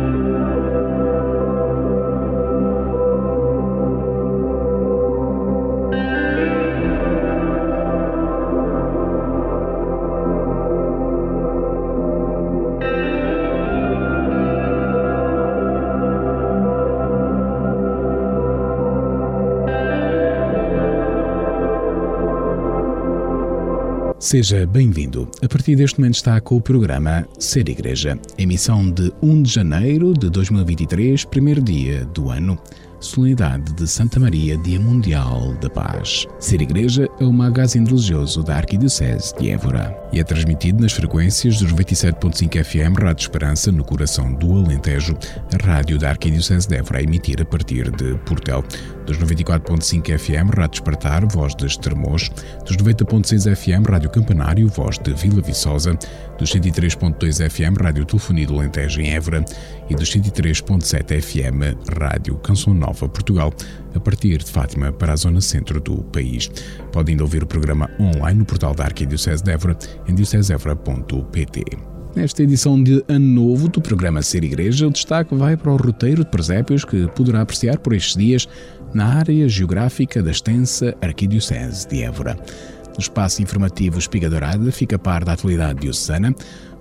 Música Seja bem-vindo. A partir deste momento está com o programa Ser Igreja, emissão de 1 de janeiro de 2023, primeiro dia do ano. Solenidade de Santa Maria, Dia Mundial da Paz. Ser Igreja é o magazine religioso da Arquidiocese de Évora e é transmitido nas frequências dos 97.5 FM Rádio Esperança, no coração do Alentejo, a rádio da Arquidiocese de Évora a emitir a partir de Portel, dos 94.5 FM Rádio Espartar, voz de Estremoz, dos 90.6 FM Rádio Campanário, voz de Vila Viçosa, dos 103.2 FM Rádio Telefonia do Alentejo em Évora. E dos 103.7 FM Rádio Canção Nova Portugal, a partir de Fátima para a zona centro do país. Ainda ouvir o programa online no portal da Arquidiocese de Évora em diocesevra.pt. Nesta edição de Ano Novo do programa Ser Igreja, o destaque vai para o roteiro de presépios que poderá apreciar por estes dias na área geográfica da extensa Arquidiocese de Évora. No espaço informativo Espiga Dourada fica a par da atualidade diocesana.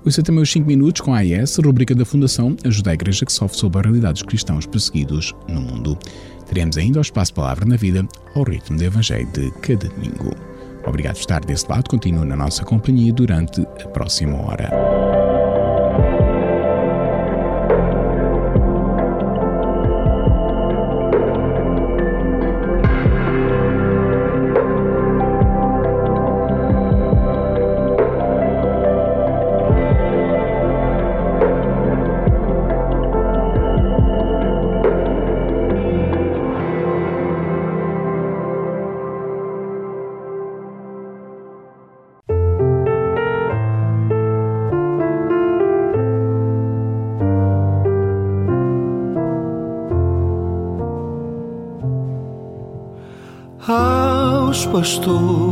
Ouça também os 5 minutos com a AES, rubrica da Fundação Ajuda a Igreja que sofre sob a realidade dos cristãos perseguidos no mundo. Teremos ainda o espaço Palavra na Vida ao ritmo do Evangelho de cada domingo. Obrigado por estar desse lado, continue na nossa companhia durante a próxima hora. Pastores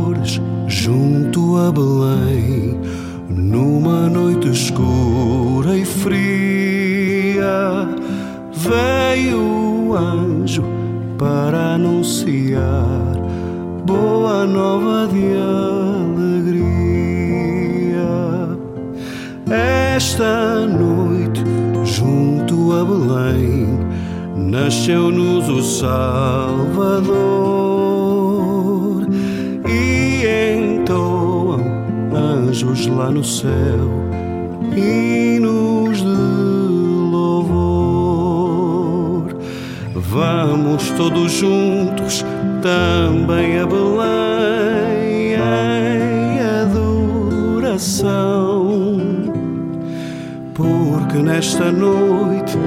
nesta noite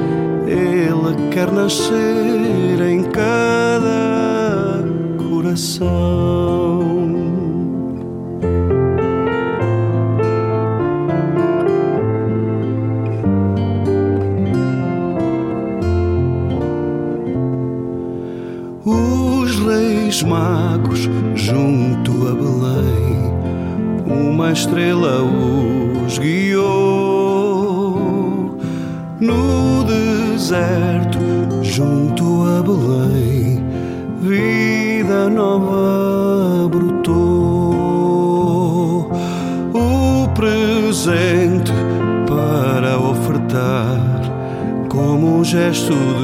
Ele quer nascer em cada coração. Como um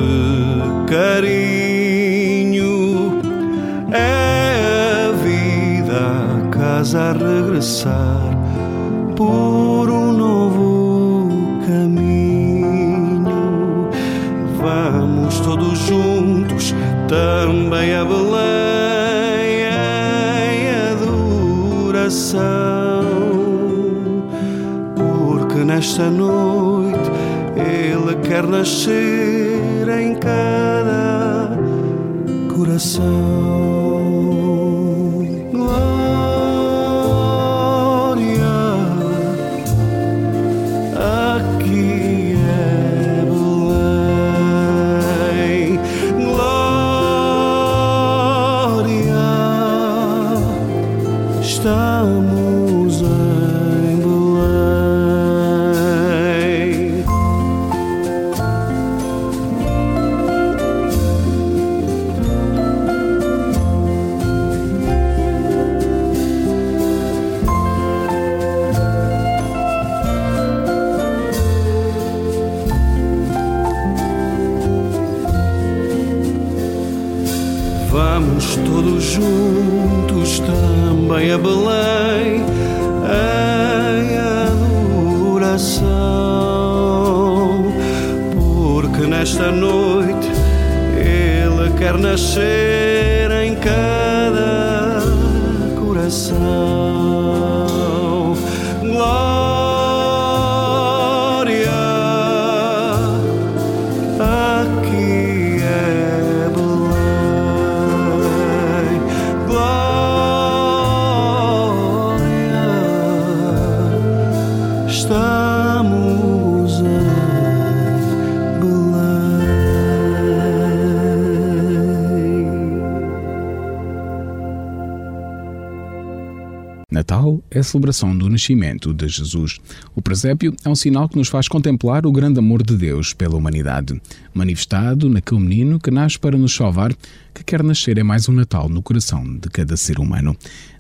a celebração do nascimento de Jesus. O presépio é um sinal que nos faz contemplar o grande amor de Deus pela humanidade, manifestado naquele menino que nasce para nos salvar, que quer nascer é mais um Natal no coração de cada ser humano.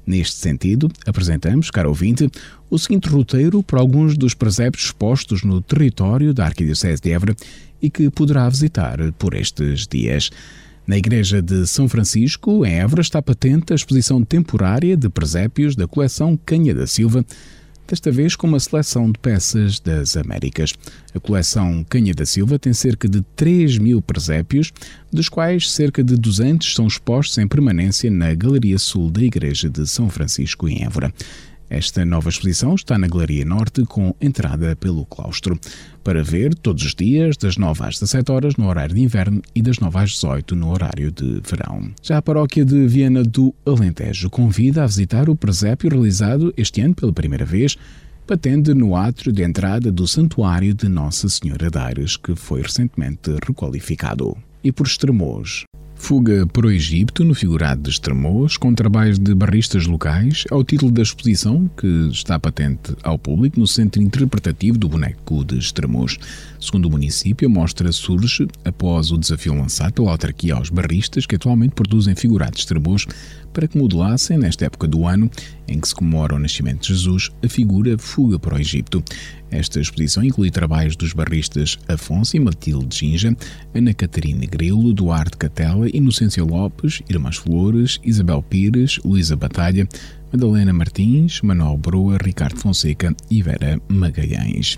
Neste sentido, apresentamos, caro ouvinte, o seguinte roteiro para alguns dos presépios expostos no território da Arquidiocese de Évora e que poderá visitar por estes dias. Na Igreja de São Francisco, em Évora, está patente a exposição temporária de presépios da coleção Canha da Silva, desta vez com uma seleção de peças das Américas. A coleção Canha da Silva tem cerca de 3 mil presépios, dos quais cerca de 200 são expostos em permanência na Galeria Sul da Igreja de São Francisco, em Évora. Esta nova exposição está na Galeria Norte com entrada pelo claustro. Para ver todos os dias, das 9 às 17 horas no horário de inverno e das 9 às 18 no horário de verão. Já a paróquia de Viena do Alentejo convida a visitar o presépio realizado este ano pela primeira vez patente no átrio de entrada do Santuário de Nossa Senhora de Aires, que foi recentemente requalificado. E por Estremoz, Fuga para o Egito, no figurado de Estremoz, com trabalhos de barristas locais, é o título da exposição que está patente ao público no Centro Interpretativo do Boneco de Estremoz. Segundo o município, a mostra surge após o desafio lançado pela autarquia aos barristas que atualmente produzem figurados de Estremoz para que modelassem, nesta época do ano em que se comemora o nascimento de Jesus, a figura Fuga para o Egito. Esta exposição inclui trabalhos dos barristas Afonso e Matilde Ginja, Ana Catarina Grilo, Duarte Catela, Inocência Lopes, Irmãs Flores, Isabel Pires, Luísa Batalha, Madalena Martins, Manuel Broa, Ricardo Fonseca e Vera Magalhães.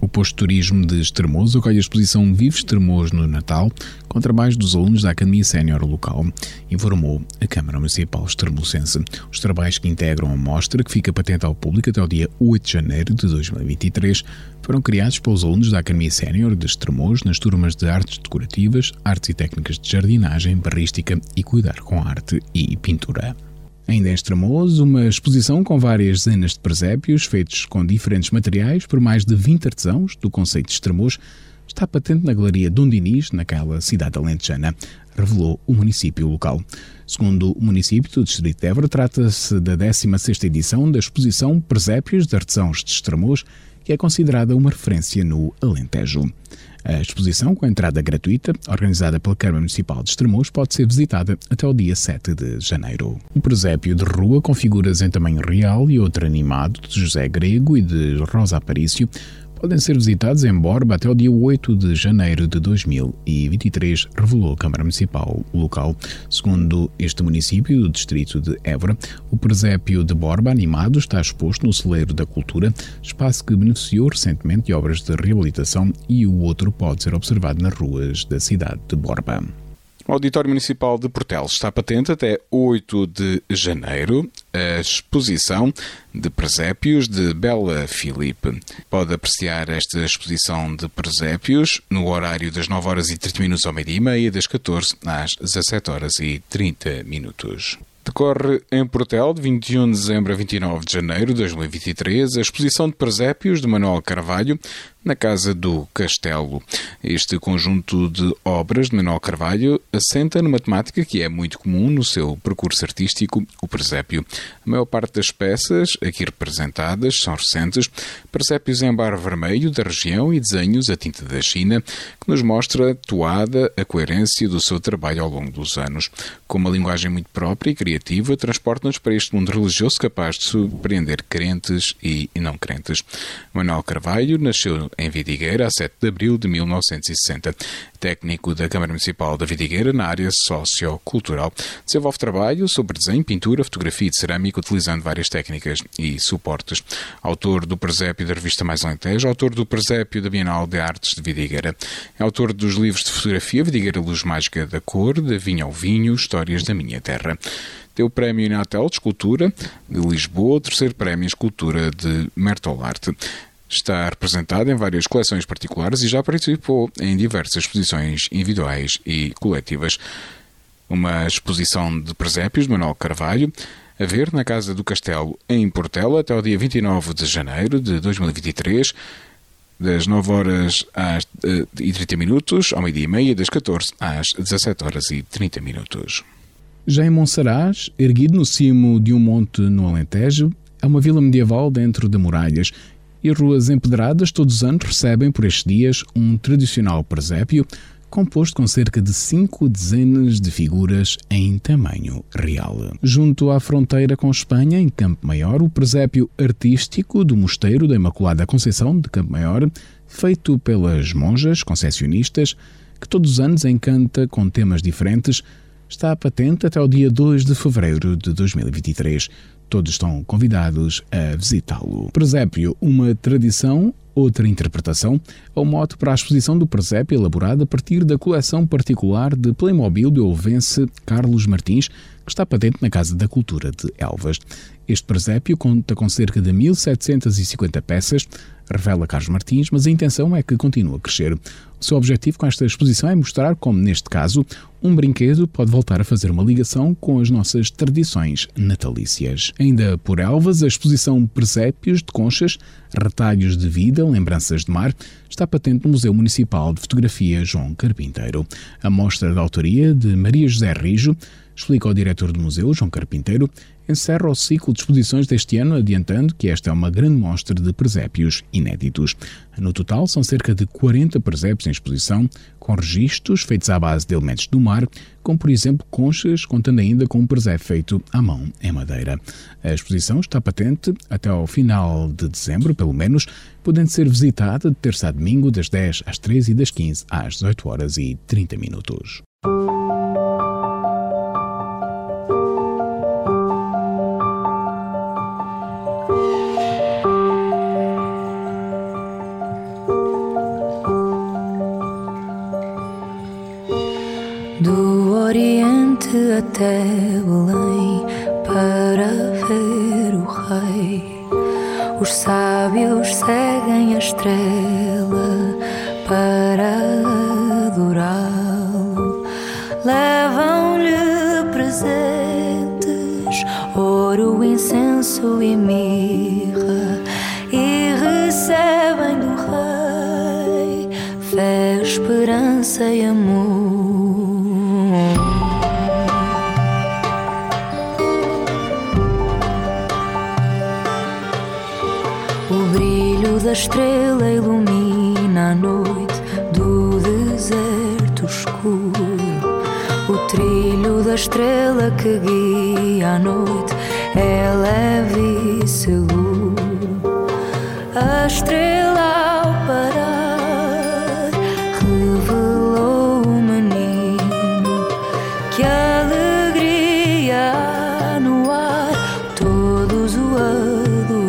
O posto de turismo de Estremoz acolhe a exposição Vive Estremoz no Natal, com trabalhos dos alunos da Academia Sénior local, informou a Câmara Municipal Estremocense. Os trabalhos que integram a mostra, que fica patente ao público até o dia 8 de janeiro de 2023, foram criados pelos alunos da Academia Sénior de Estremoz nas turmas de Artes Decorativas, Artes e Técnicas de Jardinagem, Barrística e Cuidar com Arte e Pintura. Ainda em Estremoz, uma exposição com várias dezenas de presépios feitos com diferentes materiais por mais de 20 artesãos do Conceito de Estremoz está patente na Galeria Dom Dinis, naquela cidade alentejana, revelou o município local. Segundo o município do Distrito de Évora, trata-se da 16ª edição da exposição Presépios de Artesãos de Estremoz, que é considerada uma referência no Alentejo. A exposição, com entrada gratuita, organizada pela Câmara Municipal de Estremoz, pode ser visitada até o dia 7 de janeiro. Um presépio de rua com figuras em tamanho real e outro animado de José Grego e de Rosa Aparício podem ser visitados em Borba até o dia 8 de janeiro de 2023, revelou a Câmara Municipal local. Segundo este município do distrito de Évora, o presépio de Borba animado está exposto no Celeiro da Cultura, espaço que beneficiou recentemente de obras de reabilitação e o outro pode ser observado nas ruas da cidade de Borba. O Auditório Municipal de Portel está patente até 8 de janeiro a exposição de presépios de Bela Filipe. Pode apreciar esta exposição de presépios no horário das 9 horas e 30 minutos ao meio-dia e meia, das 14 às 17 horas e 30 minutos. Decorre em Portel, de 21 de dezembro a 29 de janeiro de 2023, a exposição de presépios de Manuel Carvalho, na Casa do Castelo. Este conjunto de obras de Manuel Carvalho assenta numa temática que é muito comum no seu percurso artístico, o presépio. A maior parte das peças aqui representadas são recentes, presépios em bar vermelho da região e desenhos a tinta da China, que nos mostra toada a coerência do seu trabalho ao longo dos anos. Com uma linguagem muito própria e criativa, transporta-nos para este mundo religioso capaz de surpreender crentes e não crentes. Manuel Carvalho nasceu em Vidigueira a 7 de abril de 1960. Técnico da Câmara Municipal da Vidigueira na área sociocultural. Desenvolve trabalho sobre desenho, pintura, fotografia e cerâmica, utilizando várias técnicas e suportes. Autor do presépio da revista Mais Alentejo, autor do presépio da Bienal de Artes de Vidigueira. É autor dos livros de fotografia Vidigueira Luz Mágica da Cor, da Vinha ao Vinho, Histórias da Minha Terra. Deu o Prémio Inatel de Escultura de Lisboa, terceiro Prémio Escultura de Mertolarte. Está representado em várias coleções particulares e já participou em diversas exposições individuais e coletivas. Uma exposição de presépios de Manuel Carvalho, a ver na Casa do Castelo, em Portela, até o dia 29 de janeiro de 2023, das 9 horas às, uh, e 30 minutos ao meio-dia e meia, das 14 às 17 horas e 30 minutos. Já em Monsaraz, erguido no cimo de um monte no Alentejo, é uma vila medieval dentro de muralhas e ruas empedradas todos os anos recebem por estes dias um tradicional presépio composto com cerca de cinco dezenas de figuras em tamanho real. Junto à fronteira com Espanha, em Campo Maior, o presépio artístico do Mosteiro da Imaculada Conceição de Campo Maior, feito pelas monjas concessionistas, que todos os anos encanta com temas diferentes, está patente até o dia 2 de fevereiro de 2023. Todos estão convidados a visitá-lo. Presépio, uma tradição, outra interpretação, é o mote para a exposição do presépio elaborada a partir da coleção particular de Playmobil do ovense Carlos Martins, que está patente na Casa da Cultura de Elvas. Este presépio conta com cerca de 1.750 peças, revela Carlos Martins, mas a intenção é que continue a crescer. Seu objetivo com esta exposição é mostrar como, neste caso, um brinquedo pode voltar a fazer uma ligação com as nossas tradições natalícias. Ainda por Elvas, a exposição Presépios de Conchas, Retalhos de Vida, Lembranças de Mar, está patente no Museu Municipal de Fotografia João Carpinteiro. A mostra de autoria de Maria José Rijo explica o diretor do museu, João Carpinteiro, encerra o ciclo de exposições deste ano, adiantando que esta é uma grande mostra de presépios inéditos. No total, são cerca de 40 presépios em exposição, com registros feitos à base de elementos do mar, como por exemplo conchas, contando ainda com um presépio feito à mão em madeira. A exposição está patente até ao final de dezembro, pelo menos, podendo ser visitada de terça a domingo, das 10 às 13 e das 15 às 18 horas e 30 minutos.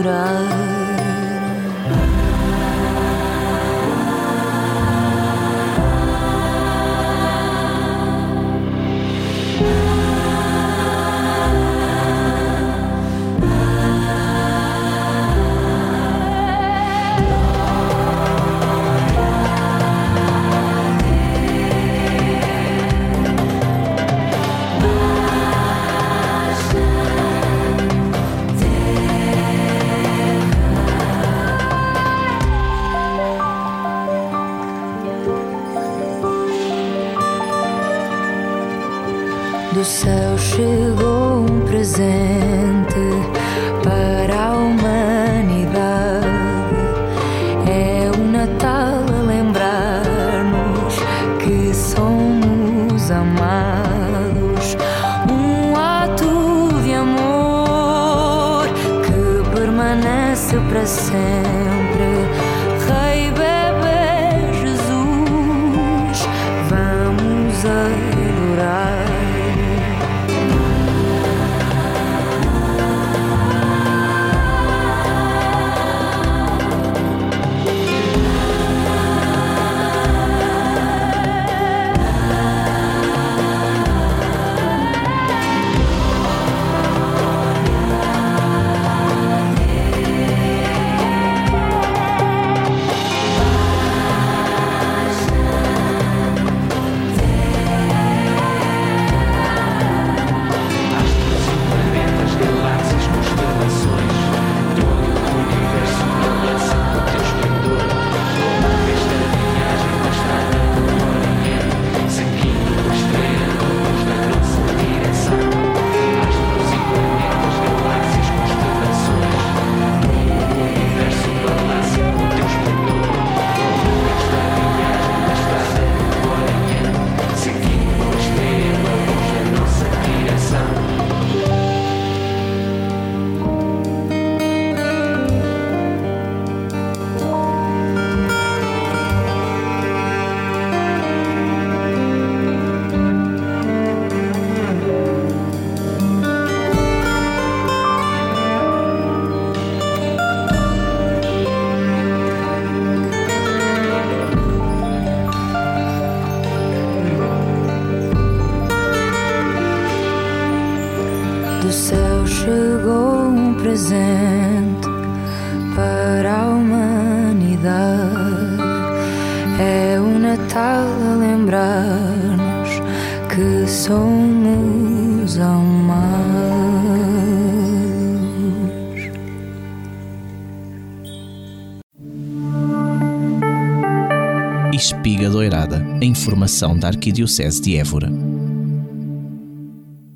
Buddha Informação da Arquidiocese de Évora.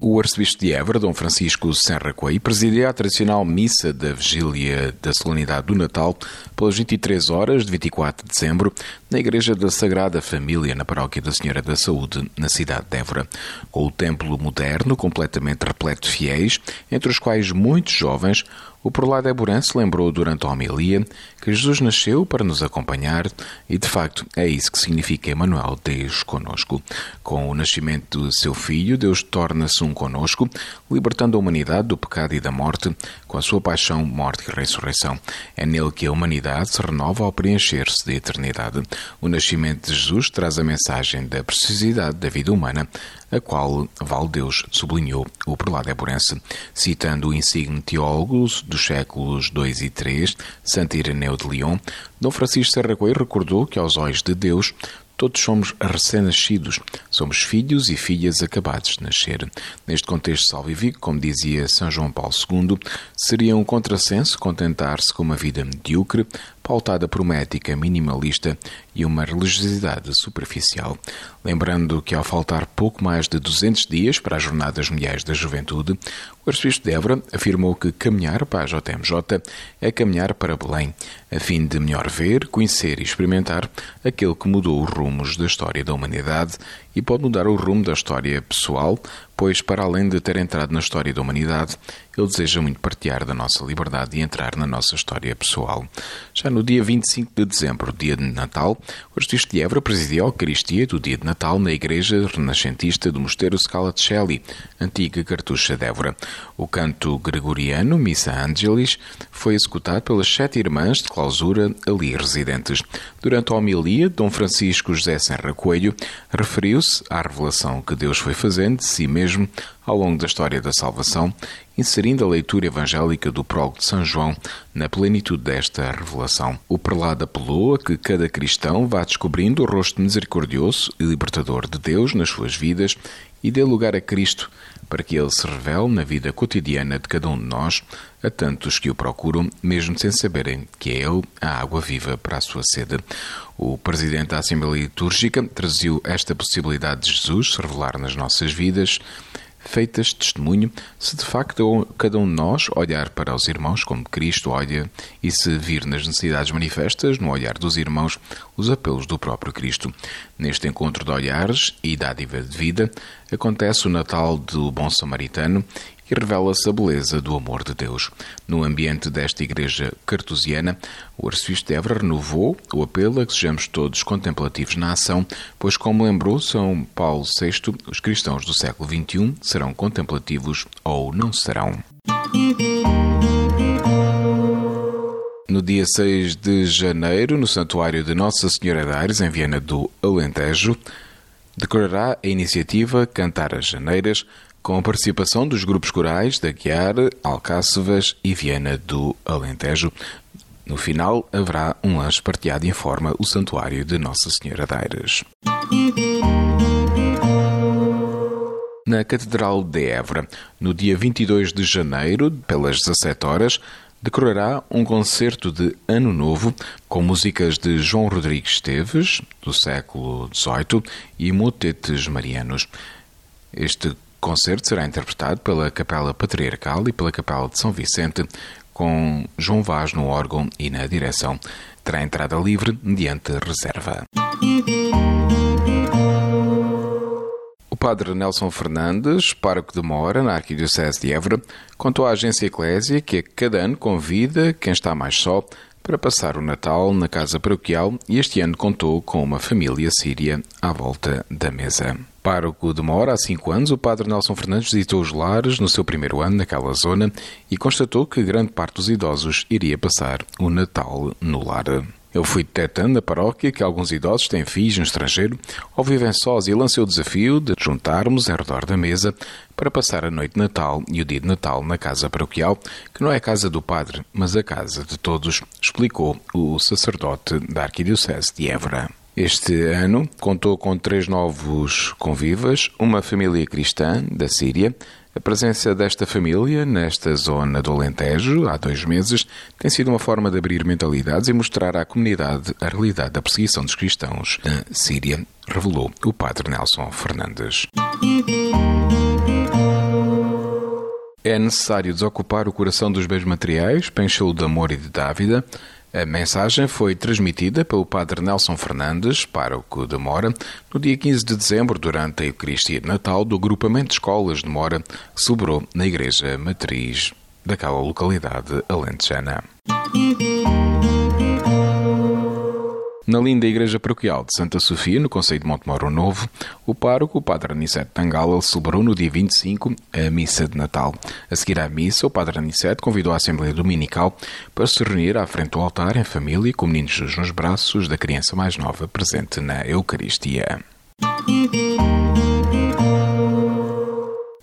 O arcebispo de Évora, Dom Francisco Serra Coelho, presidia a tradicional missa da vigília da solenidade do Natal pelas 23 horas de 24 de dezembro na Igreja da Sagrada Família, na Paróquia da Senhora da Saúde, na cidade de Évora. Com o templo moderno completamente repleto de fiéis, entre os quais muitos jovens, o prelado Eburense lembrou durante a homilia que Jesus nasceu para nos acompanhar e, de facto, é isso que significa Emmanuel, Deus conosco. Com o nascimento do seu filho, Deus torna-se um conosco, libertando a humanidade do pecado e da morte, com a sua paixão, morte e ressurreição. É nele que a humanidade se renova ao preencher-se de eternidade. O nascimento de Jesus traz a mensagem da precisidade da vida humana, a qual Valdeus sublinhou o prelado eburense, citando o insigne teólogo dos séculos II e III, Santo Ireneu de Lyon, Dom Francisco Serra Coelho recordou que aos olhos de Deus Todos somos recém-nascidos, somos filhos e filhas acabados de nascer. Neste contexto salvífico, como dizia São João Paulo II, seria um contrassenso contentar-se com uma vida medíocre, pautada por uma ética minimalista e uma religiosidade superficial. Lembrando que, ao faltar pouco mais de 200 dias para as Jornadas Mundiais da Juventude, o arcebispo de Évora afirmou que caminhar para a JMJ é caminhar para Belém, a fim de melhor ver, conhecer e experimentar aquele que mudou os rumos da história da humanidade e pode mudar o rumo da história pessoal, pois, para além de ter entrado na história da humanidade, ele deseja muito partilhar da nossa liberdade e entrar na nossa história pessoal. Já no dia 25 de dezembro, dia de Natal, o arcebispo de Évora presidiu a Eucaristia do dia de Natal na Igreja Renascentista do Mosteiro Scala de Shelley, antiga cartucha de Évora. O canto gregoriano, Missa Angelis, foi executado pelas sete irmãs de clausura ali residentes. Durante a homilia, Dom Francisco José Serra Coelho referiu-se à revelação que Deus foi fazendo de si mesmo ao longo da história da salvação, inserindo a leitura evangélica do prólogo de São João na plenitude desta revelação. O prelado apelou a que cada cristão vá descobrindo o rosto misericordioso e libertador de Deus nas suas vidas e dê lugar a Cristo, para que ele se revele na vida cotidiana de cada um de nós, a tantos que o procuram, mesmo sem saberem que é ele a água viva para a sua sede. O presidente da Assembleia Litúrgica traziu esta possibilidade de Jesus se revelar nas nossas vidas feitas testemunho, se de facto cada um de nós olhar para os irmãos como Cristo olha e se vir nas necessidades manifestas, no olhar dos irmãos, os apelos do próprio Cristo. Neste encontro de olhares e dádiva de vida, acontece o Natal do Bom Samaritano e revela-se a beleza do amor de Deus. No ambiente desta igreja cartusiana, o arcebispo de Évora renovou o apelo a que sejamos todos contemplativos na ação, pois, como lembrou São Paulo VI, os cristãos do século XXI serão contemplativos ou não serão. No dia 6 de janeiro, no Santuário de Nossa Senhora de Aires, em Viena do Alentejo, decorará a iniciativa Cantar as Janeiras, com a participação dos grupos corais da Guiar, Alcácevas e Viena do Alentejo. No final, haverá um lanche partilhado, informa o Santuário de Nossa Senhora de Aires. Na Catedral de Évora, no dia 22 de janeiro, pelas 17 horas, decorará um concerto de Ano Novo com músicas de João Rodrigues Esteves, do século XVIII, e motetes marianos. Este concerto será interpretado pela Capela Patriarcal e pela Capela de São Vicente, com João Vaz no órgão e na direção. Terá entrada livre mediante reserva. O padre Nelson Fernandes, pároco de Mora, na Arquidiocese de Évora, contou à agência Eclésia que cada ano convida quem está mais só para passar o Natal na casa paroquial e este ano contou com uma família síria à volta da mesa. Pároco de Mora, há cinco anos, o padre Nelson Fernandes visitou os lares no seu primeiro ano naquela zona e constatou que grande parte dos idosos iria passar o Natal no lar. Eu fui detectando na paróquia que alguns idosos têm filhos no estrangeiro ou vivem sós e lancei o desafio de juntarmos em redor da mesa para passar a noite de Natal e o dia de Natal na casa paroquial, que não é a casa do padre, mas a casa de todos, explicou o sacerdote da Arquidiocese de Évora. Este ano contou com três novos convivas, uma família cristã da Síria. A presença desta família nesta zona do Alentejo, há dois meses, tem sido uma forma de abrir mentalidades e mostrar à comunidade a realidade da perseguição dos cristãos na Síria, revelou o padre Nelson Fernandes. É necessário desocupar o coração dos bens materiais para enchê-lo de amor e de dávida. A mensagem foi transmitida pelo padre Nelson Fernandes, pároco de Mora, no dia 15 de dezembro, durante a Eucaristia de Natal do grupamento de escolas de Mora, que celebrou na igreja matriz daquela localidade alentejana. Na linda Igreja Paroquial de Santa Sofia, no Conselho de Montemoro Novo, o pároco, o Padre Aniceto Tangala, celebrou no dia 25 a missa de Natal. A seguir à missa, o Padre Aniceto convidou a Assembleia Dominical para se reunir à frente do altar em família com o menino Jesus nos braços da criança mais nova presente na Eucaristia.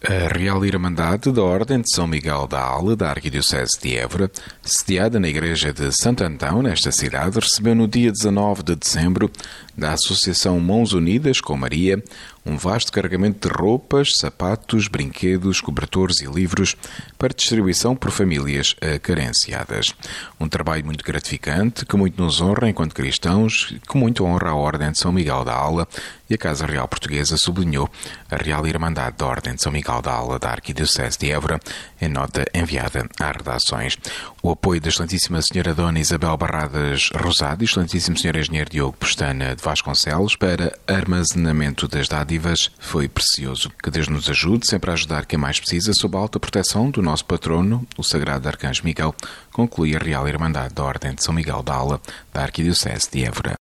A Real Irmandade da Ordem de São Miguel da Ala, da Arquidiocese de Évora, sediada na Igreja de Santo Antão, nesta cidade, recebeu no dia 19 de dezembro da Associação Mãos Unidas com Maria um vasto carregamento de roupas, sapatos, brinquedos, cobertores e livros para distribuição por famílias carenciadas. Um trabalho muito gratificante, que muito nos honra enquanto cristãos, que muito honra a Ordem de São Miguel da Aula e a Casa Real Portuguesa sublinhou a Real Irmandade da Ordem de São Miguel da Aula da Arquidiocese de Évora em nota enviada às redações. O apoio da Excelentíssima Senhora Dona Isabel Barradas Rosado e Excelentíssimo Senhor Engenheiro Diogo Pestana de Vasconcelos para armazenamento das dádivas foi precioso. Que Deus nos ajude sempre a ajudar quem mais precisa sob a alta proteção do nosso patrono, o Sagrado Arcanjo Miguel, conclui a Real Irmandade da Ordem de São Miguel da Aula da Arquidiocese de Évora.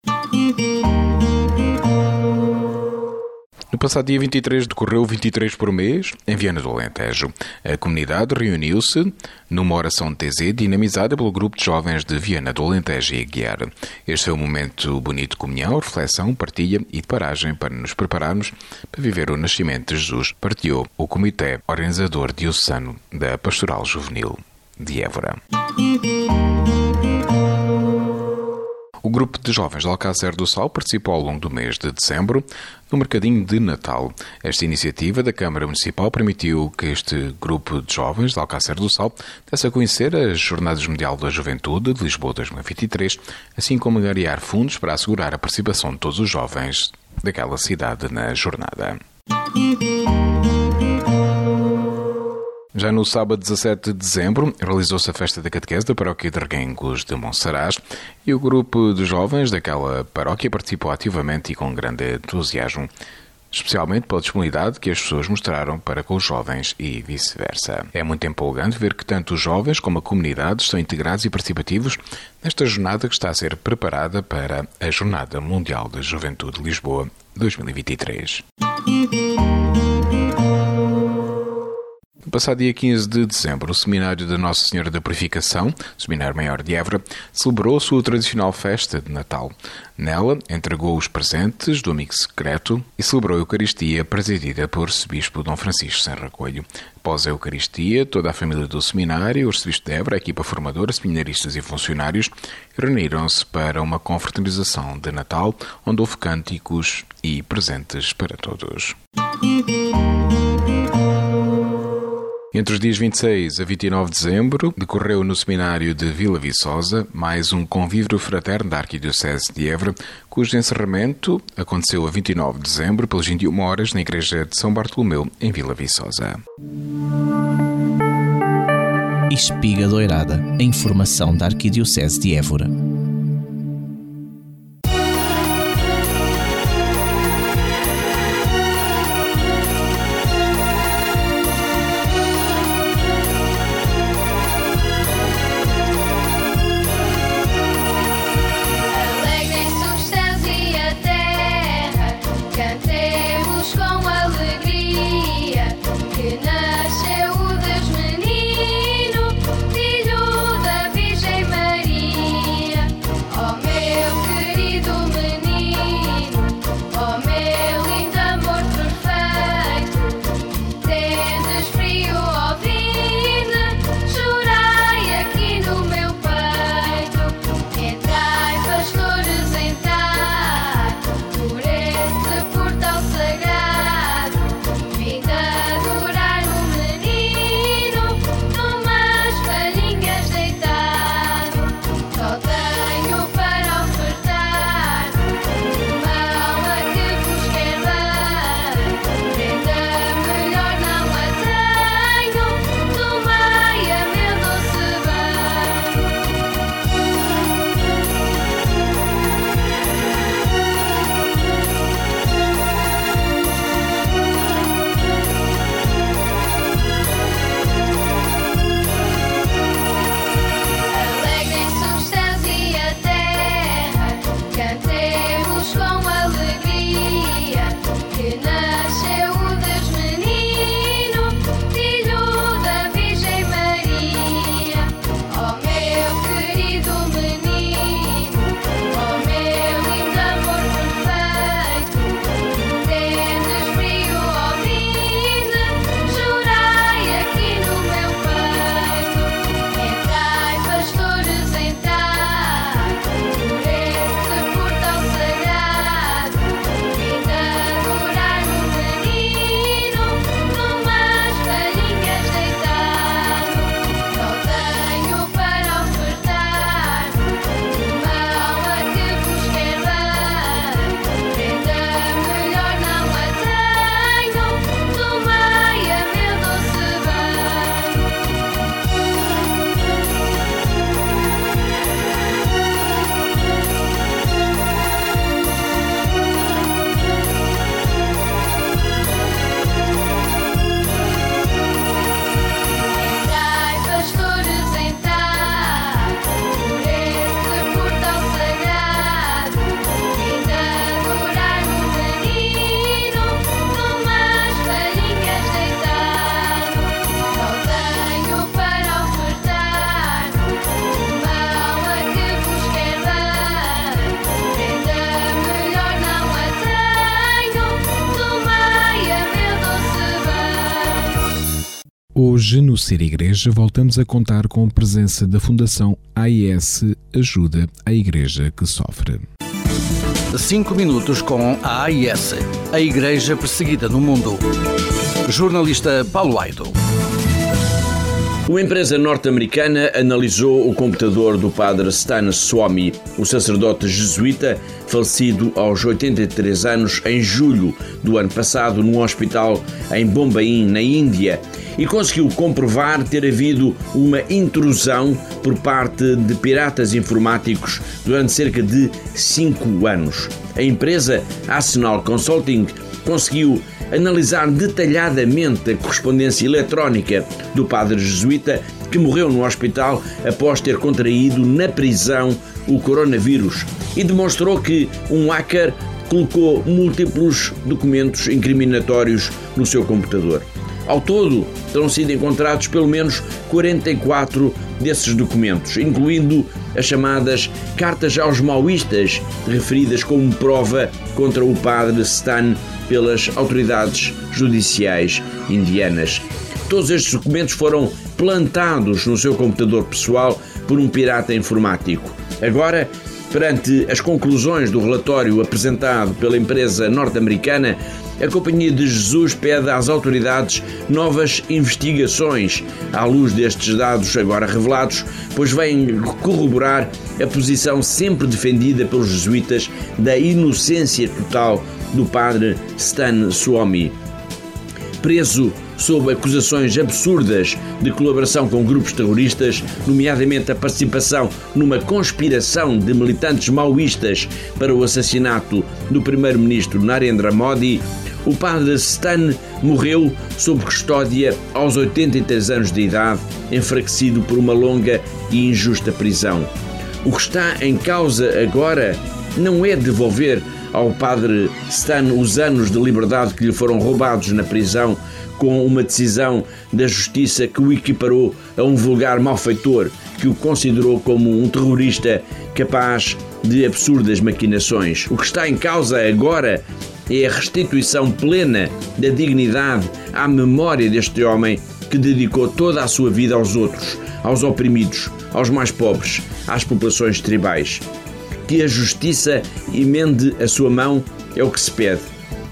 No passado dia 23 decorreu 23 por mês em Viana do Alentejo. A comunidade reuniu-se numa oração de TZ dinamizada pelo grupo de jovens de Viana do Alentejo e Aguiar. Este foi um momento bonito de comunhão, reflexão, partilha e de paragem para nos prepararmos para viver o nascimento de Jesus, partilhou o Comitê Organizador Diocesano da Pastoral Juvenil de Évora. O grupo de jovens de Alcácer do Sal participou ao longo do mês de dezembro no Mercadinho de Natal. Esta iniciativa da Câmara Municipal permitiu que este grupo de jovens de Alcácer do Sal desse a conhecer as Jornadas Mundial da Juventude de Lisboa 2023, assim como angariar fundos para assegurar a participação de todos os jovens daquela cidade na jornada. Já no sábado 17 de dezembro, realizou-se a festa da catequese da paróquia de Reguengos de Monsaraz e o grupo de jovens daquela paróquia participou ativamente e com grande entusiasmo, especialmente pela disponibilidade que as pessoas mostraram para com os jovens e vice-versa. É muito empolgante ver que tanto os jovens como a comunidade estão integrados e participativos nesta jornada que está a ser preparada para a Jornada Mundial da Juventude de Lisboa 2023. No passado dia 15 de dezembro, o Seminário da Nossa Senhora da Purificação, Seminário Maior de Évora, celebrou sua tradicional festa de Natal. Nela, entregou os presentes do amigo secreto e celebrou a Eucaristia presidida por Arcebispo Dom Francisco Sem Racolho. Após a Eucaristia, toda a família do Seminário, o Arcebispo de Évora, a equipa formadora, seminaristas e funcionários reuniram-se para uma confraternização de Natal, onde houve cânticos e presentes para todos. Entre os dias 26 a 29 de dezembro, decorreu no seminário de Vila Viçosa mais um convívio fraterno da Arquidiocese de Évora, cujo encerramento aconteceu a 29 de dezembro, pelas 21 horas, na Igreja de São Bartolomeu, em Vila Viçosa. Espiga Doirada, a informação da Arquidiocese de Évora. Ser Igreja, voltamos a contar com a presença da Fundação AIS Ajuda a Igreja que Sofre. 5 minutos com a AIS, a Igreja Perseguida no Mundo. Jornalista Paulo Aido. Uma empresa norte-americana analisou o computador do padre Stan Swami, o sacerdote jesuíta falecido aos 83 anos em julho do ano passado num hospital em Bombaim, na Índia, e conseguiu comprovar ter havido uma intrusão por parte de piratas informáticos durante cerca de 5 anos. A empresa Arsenal Consulting conseguiu analisar detalhadamente a correspondência eletrónica do padre jesuíta que morreu no hospital após ter contraído na prisão o coronavírus e demonstrou que um hacker colocou múltiplos documentos incriminatórios no seu computador. Ao todo, terão sido encontrados pelo menos 44 desses documentos, incluindo as chamadas cartas aos maoístas, referidas como prova contra o padre Stan pelas autoridades judiciais indianas. Todos estes documentos foram plantados no seu computador pessoal por um pirata informático. Agora, perante as conclusões do relatório apresentado pela empresa norte-americana, a Companhia de Jesus pede às autoridades novas investigações à luz destes dados agora revelados, pois vêm corroborar a posição sempre defendida pelos jesuítas da inocência total do padre Stan Swami. Preso sob acusações absurdas de colaboração com grupos terroristas, nomeadamente a participação numa conspiração de militantes maoístas para o assassinato do primeiro-ministro Narendra Modi, o padre Stan morreu sob custódia aos 83 anos de idade, enfraquecido por uma longa e injusta prisão. O que está em causa agora não é devolver ao padre Stan os anos de liberdade que lhe foram roubados na prisão com uma decisão da justiça que o equiparou a um vulgar malfeitor que o considerou como um terrorista capaz de absurdas maquinações. O que está em causa agora é a restituição plena da dignidade à memória deste homem que dedicou toda a sua vida aos outros, aos oprimidos, aos mais pobres, às populações tribais que a justiça emende a sua mão é o que se pede.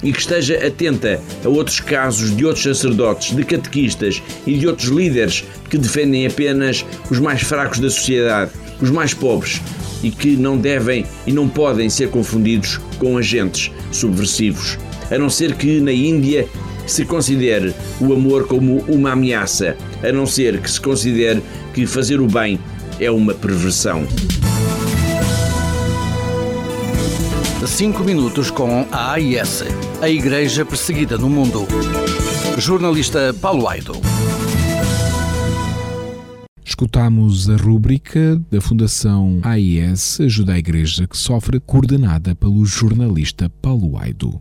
E que esteja atenta a outros casos de outros sacerdotes, de catequistas e de outros líderes que defendem apenas os mais fracos da sociedade, os mais pobres, e que não devem e não podem ser confundidos com agentes subversivos. A não ser que na Índia se considere o amor como uma ameaça, a não ser que se considere que fazer o bem é uma perversão. 5 minutos com a AIS, a Igreja Perseguida no Mundo. Jornalista Paulo Aido. Escutamos a rúbrica da Fundação AIS Ajuda a Igreja que sofre, coordenada pelo jornalista Paulo Aido.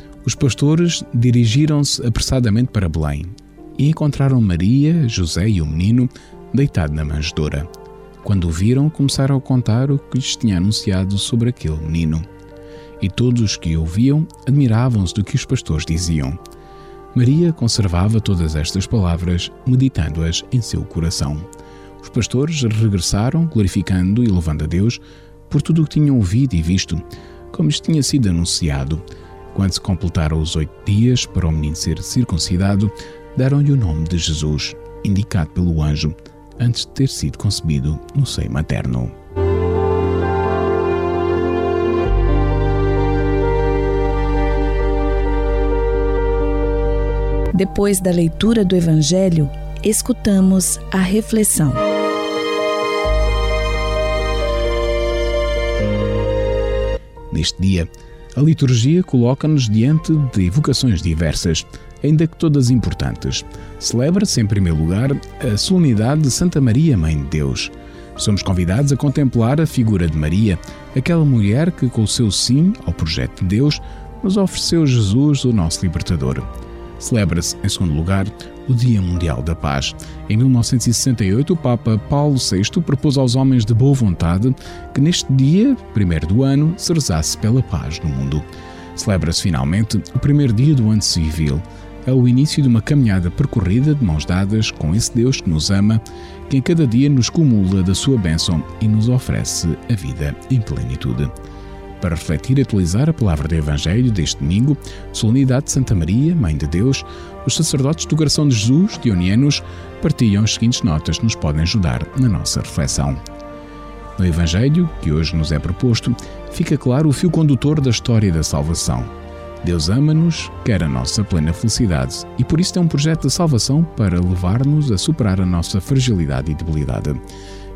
os pastores dirigiram-se apressadamente para Belém e encontraram Maria, José e o menino deitado na manjedoura. Quando o viram, começaram a contar o que lhes tinha anunciado sobre aquele menino. E todos os que ouviam admiravam-se do que os pastores diziam. Maria conservava todas estas palavras, meditando-as em seu coração. Os pastores regressaram, glorificando e louvando a Deus por tudo o que tinham ouvido e visto, como lhes tinha sido anunciado. Quando se completaram os oito dias para o menino ser circuncidado, deram-lhe o nome de Jesus, indicado pelo anjo, antes de ter sido concebido no seio materno. Depois da leitura do Evangelho, escutamos a reflexão. Neste dia, a liturgia coloca-nos diante de evocações diversas, ainda que todas importantes. Celebra-se, em primeiro lugar, a solenidade de Santa Maria, Mãe de Deus. Somos convidados a contemplar a figura de Maria, aquela mulher que, com o seu sim ao projeto de Deus, nos ofereceu Jesus, o nosso libertador. Celebra-se, em segundo lugar, o Dia Mundial da Paz. Em 1968, o Papa Paulo VI propôs aos homens de boa vontade que neste dia, primeiro do ano, se rezasse pela paz no mundo. Celebra-se finalmente o primeiro dia do ano civil. É o início de uma caminhada percorrida de mãos dadas com esse Deus que nos ama, que em cada dia nos cumula da sua bênção e nos oferece a vida em plenitude para refletir e atualizar a palavra do Evangelho deste domingo, solenidade de Santa Maria, Mãe de Deus, os sacerdotes do Coração de Jesus, dionianos, partilham as seguintes notas que nos podem ajudar na nossa reflexão. No Evangelho, que hoje nos é proposto, fica claro o fio condutor da história da salvação. Deus ama-nos, quer a nossa plena felicidade e por isso tem um projeto de salvação para levar-nos a superar a nossa fragilidade e debilidade.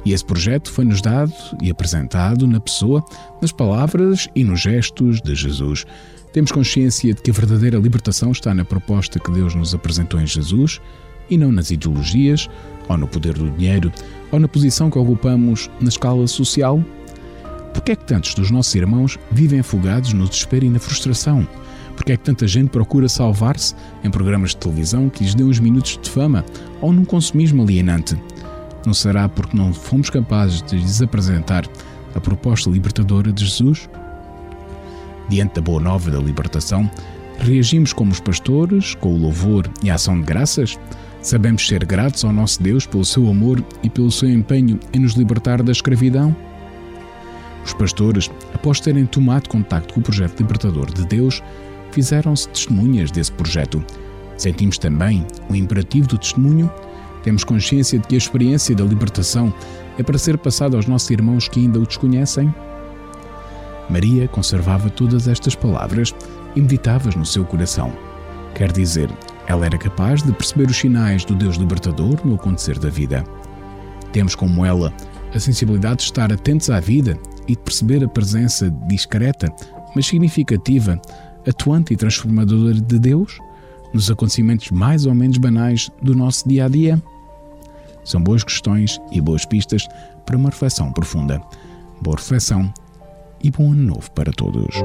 E esse projeto foi-nos dado e apresentado na pessoa, nas palavras e nos gestos de Jesus. Temos consciência de que a verdadeira libertação está na proposta que Deus nos apresentou em Jesus e não nas ideologias, ou no poder do dinheiro, ou na posição que ocupamos na escala social? Por que é que tantos dos nossos irmãos vivem afogados no desespero e na frustração? Por que é que tanta gente procura salvar-se em programas de televisão que lhes dêem uns minutos de fama ou num consumismo alienante? Não será porque não fomos capazes de lhes apresentar a proposta libertadora de Jesus? Diante da boa nova da libertação, reagimos como os pastores, com o louvor e a ação de graças? Sabemos ser gratos ao nosso Deus pelo seu amor e pelo seu empenho em nos libertar da escravidão? Os pastores, após terem tomado contacto com o projeto libertador de Deus, fizeram-se testemunhas desse projeto. Sentimos também o imperativo do testemunho temos consciência de que a experiência da libertação é para ser passada aos nossos irmãos que ainda o desconhecem? Maria conservava todas estas palavras e meditava-as no seu coração. Quer dizer, ela era capaz de perceber os sinais do Deus libertador no acontecer da vida. Temos como ela a sensibilidade de estar atentos à vida e de perceber a presença discreta, mas significativa, atuante e transformadora de Deus? nos acontecimentos mais ou menos banais do nosso dia a dia? São boas questões e boas pistas para uma reflexão profunda. Boa reflexão e bom ano novo para todos.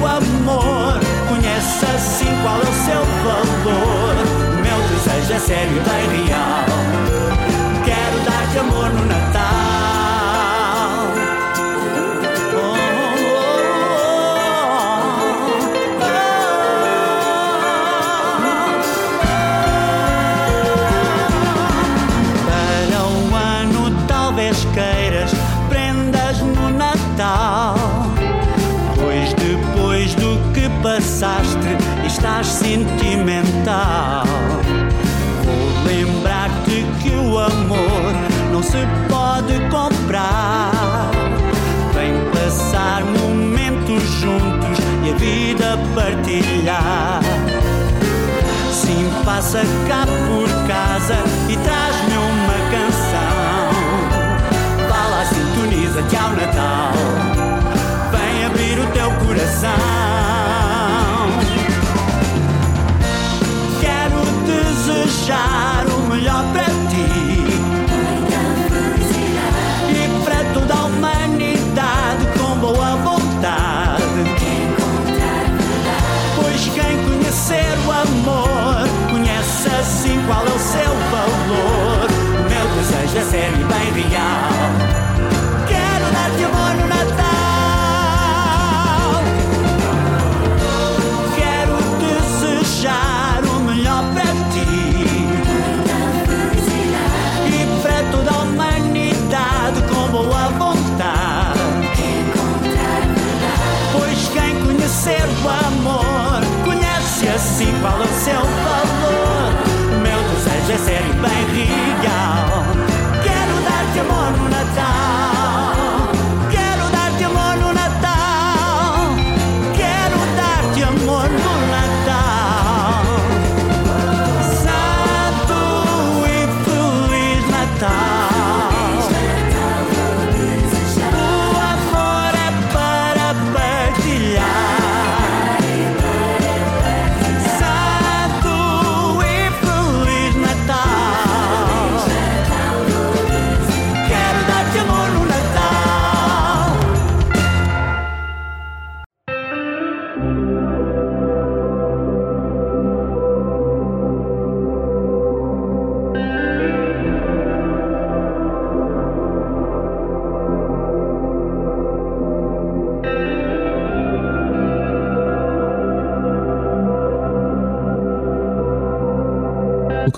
O amor, conhece assim qual é o seu valor. O meu desejo é sério e real. Partilhar. Sim, passa cá por casa e traz-me uma canção. Fala, sintoniza-te ao Natal. Desejo é sério e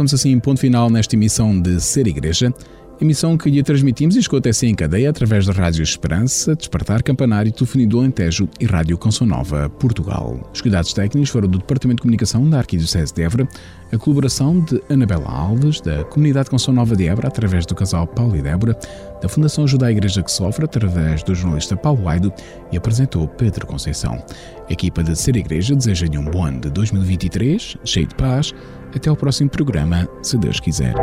Colocamos assim ponto final nesta emissão de Ser Igreja, emissão que lhe transmitimos e escuta assim em cadeia através da Rádio Esperança, Despertar Campanário, Telefonia do Alentejo e Rádio Canção Nova, Portugal. Os cuidados técnicos foram do Departamento de Comunicação da Arquidiocese de Évora, a colaboração de Anabela Alves, da Comunidade Canção Nova de Évora, através do casal Paulo e Débora, da Fundação Ajuda a Igreja que Sofre, através do jornalista Paulo Aido e apresentou Pedro Conceição. A equipa de Ser Igreja deseja-lhe um bom ano de 2023, cheio de paz, até ao próximo programa, se Deus quiser.